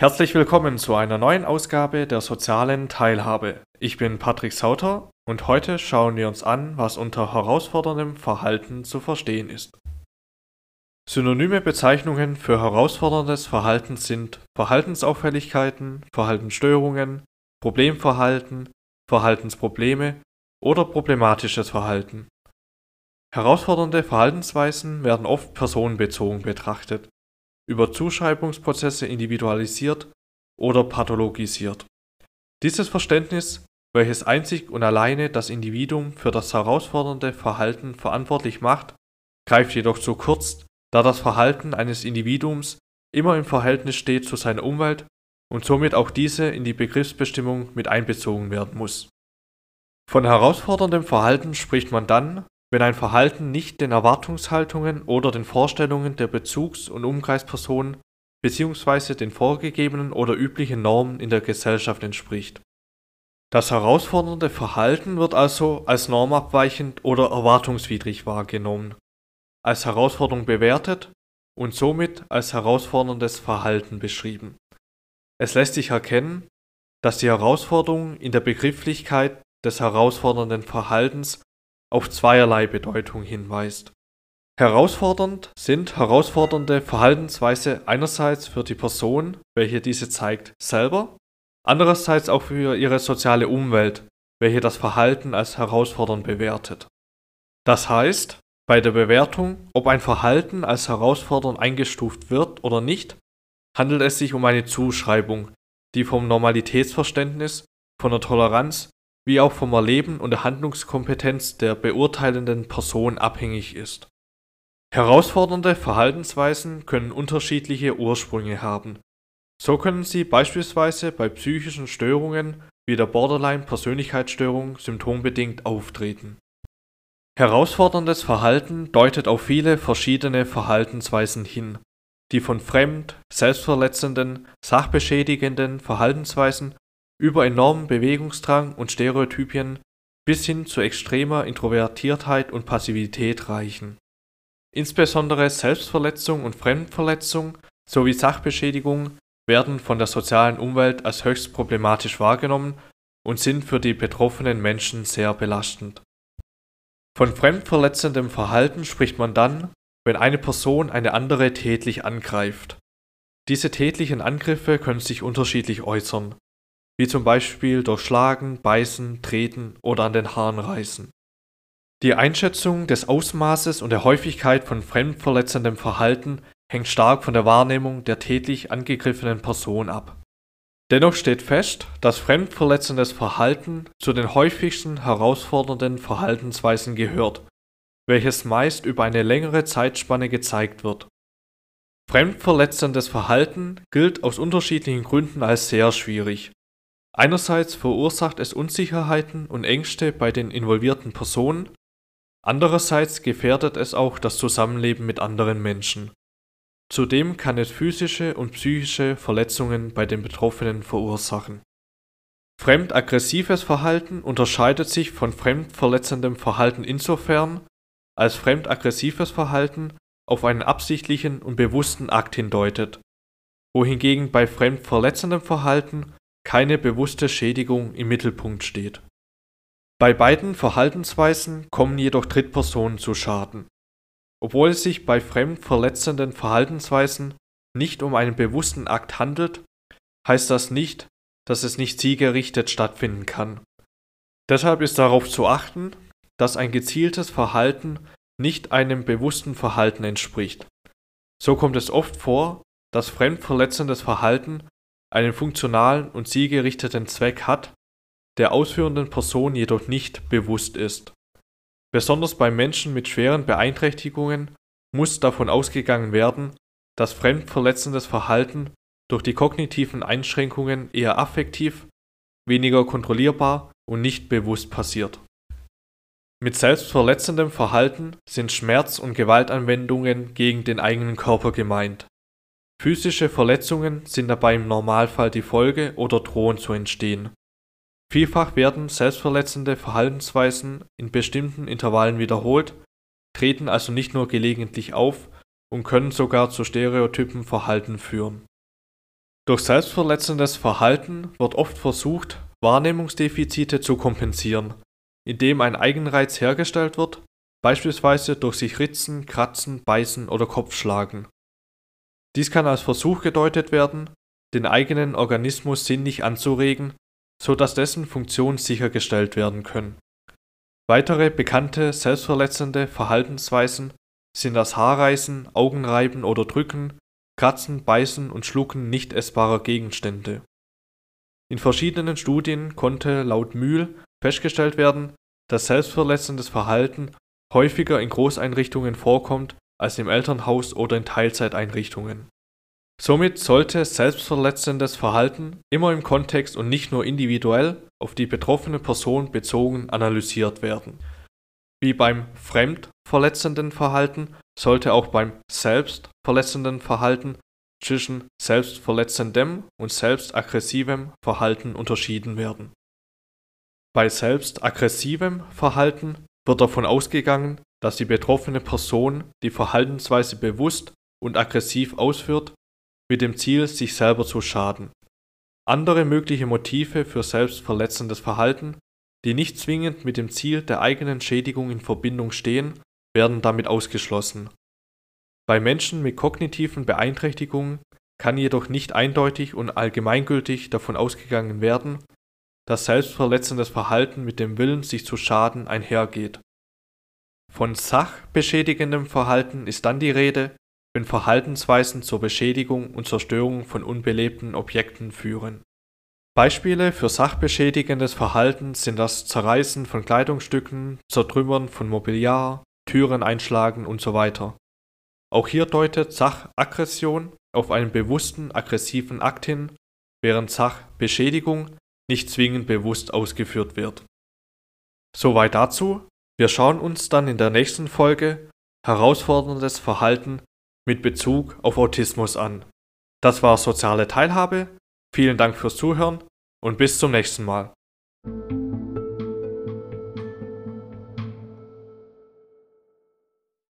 Herzlich willkommen zu einer neuen Ausgabe der sozialen Teilhabe. Ich bin Patrick Sauter und heute schauen wir uns an, was unter herausforderndem Verhalten zu verstehen ist. Synonyme Bezeichnungen für herausforderndes Verhalten sind Verhaltensauffälligkeiten, Verhaltensstörungen, Problemverhalten, Verhaltensprobleme oder problematisches Verhalten. Herausfordernde Verhaltensweisen werden oft personenbezogen betrachtet über Zuschreibungsprozesse individualisiert oder pathologisiert. Dieses Verständnis, welches einzig und alleine das Individuum für das herausfordernde Verhalten verantwortlich macht, greift jedoch zu kurz, da das Verhalten eines Individuums immer im Verhältnis steht zu seiner Umwelt und somit auch diese in die Begriffsbestimmung mit einbezogen werden muss. Von herausforderndem Verhalten spricht man dann, wenn ein Verhalten nicht den Erwartungshaltungen oder den Vorstellungen der Bezugs- und Umkreispersonen bzw. den vorgegebenen oder üblichen Normen in der Gesellschaft entspricht. Das herausfordernde Verhalten wird also als normabweichend oder erwartungswidrig wahrgenommen, als Herausforderung bewertet und somit als herausforderndes Verhalten beschrieben. Es lässt sich erkennen, dass die Herausforderung in der Begrifflichkeit des herausfordernden Verhaltens auf zweierlei Bedeutung hinweist. Herausfordernd sind herausfordernde Verhaltensweise einerseits für die Person, welche diese zeigt, selber, andererseits auch für ihre soziale Umwelt, welche das Verhalten als herausfordernd bewertet. Das heißt, bei der Bewertung, ob ein Verhalten als herausfordernd eingestuft wird oder nicht, handelt es sich um eine Zuschreibung, die vom Normalitätsverständnis, von der Toleranz wie auch vom Erleben und der Handlungskompetenz der beurteilenden Person abhängig ist. Herausfordernde Verhaltensweisen können unterschiedliche Ursprünge haben. So können sie beispielsweise bei psychischen Störungen wie der Borderline-Persönlichkeitsstörung symptombedingt auftreten. Herausforderndes Verhalten deutet auf viele verschiedene Verhaltensweisen hin, die von fremd, selbstverletzenden, sachbeschädigenden Verhaltensweisen über enormen Bewegungsdrang und Stereotypien bis hin zu extremer Introvertiertheit und Passivität reichen. Insbesondere Selbstverletzung und Fremdverletzung sowie Sachbeschädigung werden von der sozialen Umwelt als höchst problematisch wahrgenommen und sind für die betroffenen Menschen sehr belastend. Von fremdverletzendem Verhalten spricht man dann, wenn eine Person eine andere tätlich angreift. Diese tätlichen Angriffe können sich unterschiedlich äußern wie zum Beispiel durch Schlagen, Beißen, Treten oder an den Haaren reißen. Die Einschätzung des Ausmaßes und der Häufigkeit von fremdverletzendem Verhalten hängt stark von der Wahrnehmung der tätlich angegriffenen Person ab. Dennoch steht fest, dass fremdverletzendes Verhalten zu den häufigsten herausfordernden Verhaltensweisen gehört, welches meist über eine längere Zeitspanne gezeigt wird. Fremdverletzendes Verhalten gilt aus unterschiedlichen Gründen als sehr schwierig Einerseits verursacht es Unsicherheiten und Ängste bei den involvierten Personen, andererseits gefährdet es auch das Zusammenleben mit anderen Menschen. Zudem kann es physische und psychische Verletzungen bei den Betroffenen verursachen. Fremdaggressives Verhalten unterscheidet sich von fremdverletzendem Verhalten insofern, als fremdaggressives Verhalten auf einen absichtlichen und bewussten Akt hindeutet, wohingegen bei fremdverletzendem Verhalten keine bewusste Schädigung im Mittelpunkt steht. Bei beiden Verhaltensweisen kommen jedoch Drittpersonen zu Schaden. Obwohl es sich bei fremdverletzenden Verhaltensweisen nicht um einen bewussten Akt handelt, heißt das nicht, dass es nicht zielgerichtet stattfinden kann. Deshalb ist darauf zu achten, dass ein gezieltes Verhalten nicht einem bewussten Verhalten entspricht. So kommt es oft vor, dass fremdverletzendes Verhalten einen funktionalen und zielgerichteten Zweck hat, der ausführenden Person jedoch nicht bewusst ist. Besonders bei Menschen mit schweren Beeinträchtigungen muss davon ausgegangen werden, dass fremdverletzendes Verhalten durch die kognitiven Einschränkungen eher affektiv, weniger kontrollierbar und nicht bewusst passiert. Mit selbstverletzendem Verhalten sind Schmerz- und Gewaltanwendungen gegen den eigenen Körper gemeint Physische Verletzungen sind dabei im Normalfall die Folge oder drohen zu entstehen. Vielfach werden selbstverletzende Verhaltensweisen in bestimmten Intervallen wiederholt, treten also nicht nur gelegentlich auf und können sogar zu stereotypen Verhalten führen. Durch selbstverletzendes Verhalten wird oft versucht, Wahrnehmungsdefizite zu kompensieren, indem ein Eigenreiz hergestellt wird, beispielsweise durch sich ritzen, kratzen, beißen oder Kopfschlagen. Dies kann als Versuch gedeutet werden, den eigenen Organismus sinnlich anzuregen, so dass dessen Funktionen sichergestellt werden können. Weitere bekannte selbstverletzende Verhaltensweisen sind das Haarreißen, Augenreiben oder Drücken, Kratzen, Beißen und Schlucken nicht essbarer Gegenstände. In verschiedenen Studien konnte laut Mühl festgestellt werden, dass selbstverletzendes Verhalten häufiger in Großeinrichtungen vorkommt als im Elternhaus oder in Teilzeiteinrichtungen. Somit sollte selbstverletzendes Verhalten immer im Kontext und nicht nur individuell auf die betroffene Person bezogen analysiert werden. Wie beim fremdverletzenden Verhalten sollte auch beim selbstverletzenden Verhalten zwischen selbstverletzendem und selbstaggressivem Verhalten unterschieden werden. Bei selbstaggressivem Verhalten wird davon ausgegangen, dass die betroffene Person die Verhaltensweise bewusst und aggressiv ausführt, mit dem Ziel, sich selber zu schaden. Andere mögliche Motive für selbstverletzendes Verhalten, die nicht zwingend mit dem Ziel der eigenen Schädigung in Verbindung stehen, werden damit ausgeschlossen. Bei Menschen mit kognitiven Beeinträchtigungen kann jedoch nicht eindeutig und allgemeingültig davon ausgegangen werden, dass selbstverletzendes Verhalten mit dem Willen, sich zu schaden, einhergeht. Von sachbeschädigendem Verhalten ist dann die Rede, wenn Verhaltensweisen zur Beschädigung und Zerstörung von unbelebten Objekten führen. Beispiele für sachbeschädigendes Verhalten sind das Zerreißen von Kleidungsstücken, Zertrümmern von Mobiliar, Türen einschlagen und so weiter. Auch hier deutet Sachaggression auf einen bewussten aggressiven Akt hin, während Sachbeschädigung nicht zwingend bewusst ausgeführt wird. Soweit dazu. Wir schauen uns dann in der nächsten Folge herausforderndes Verhalten mit Bezug auf Autismus an. Das war soziale Teilhabe. Vielen Dank fürs Zuhören und bis zum nächsten Mal.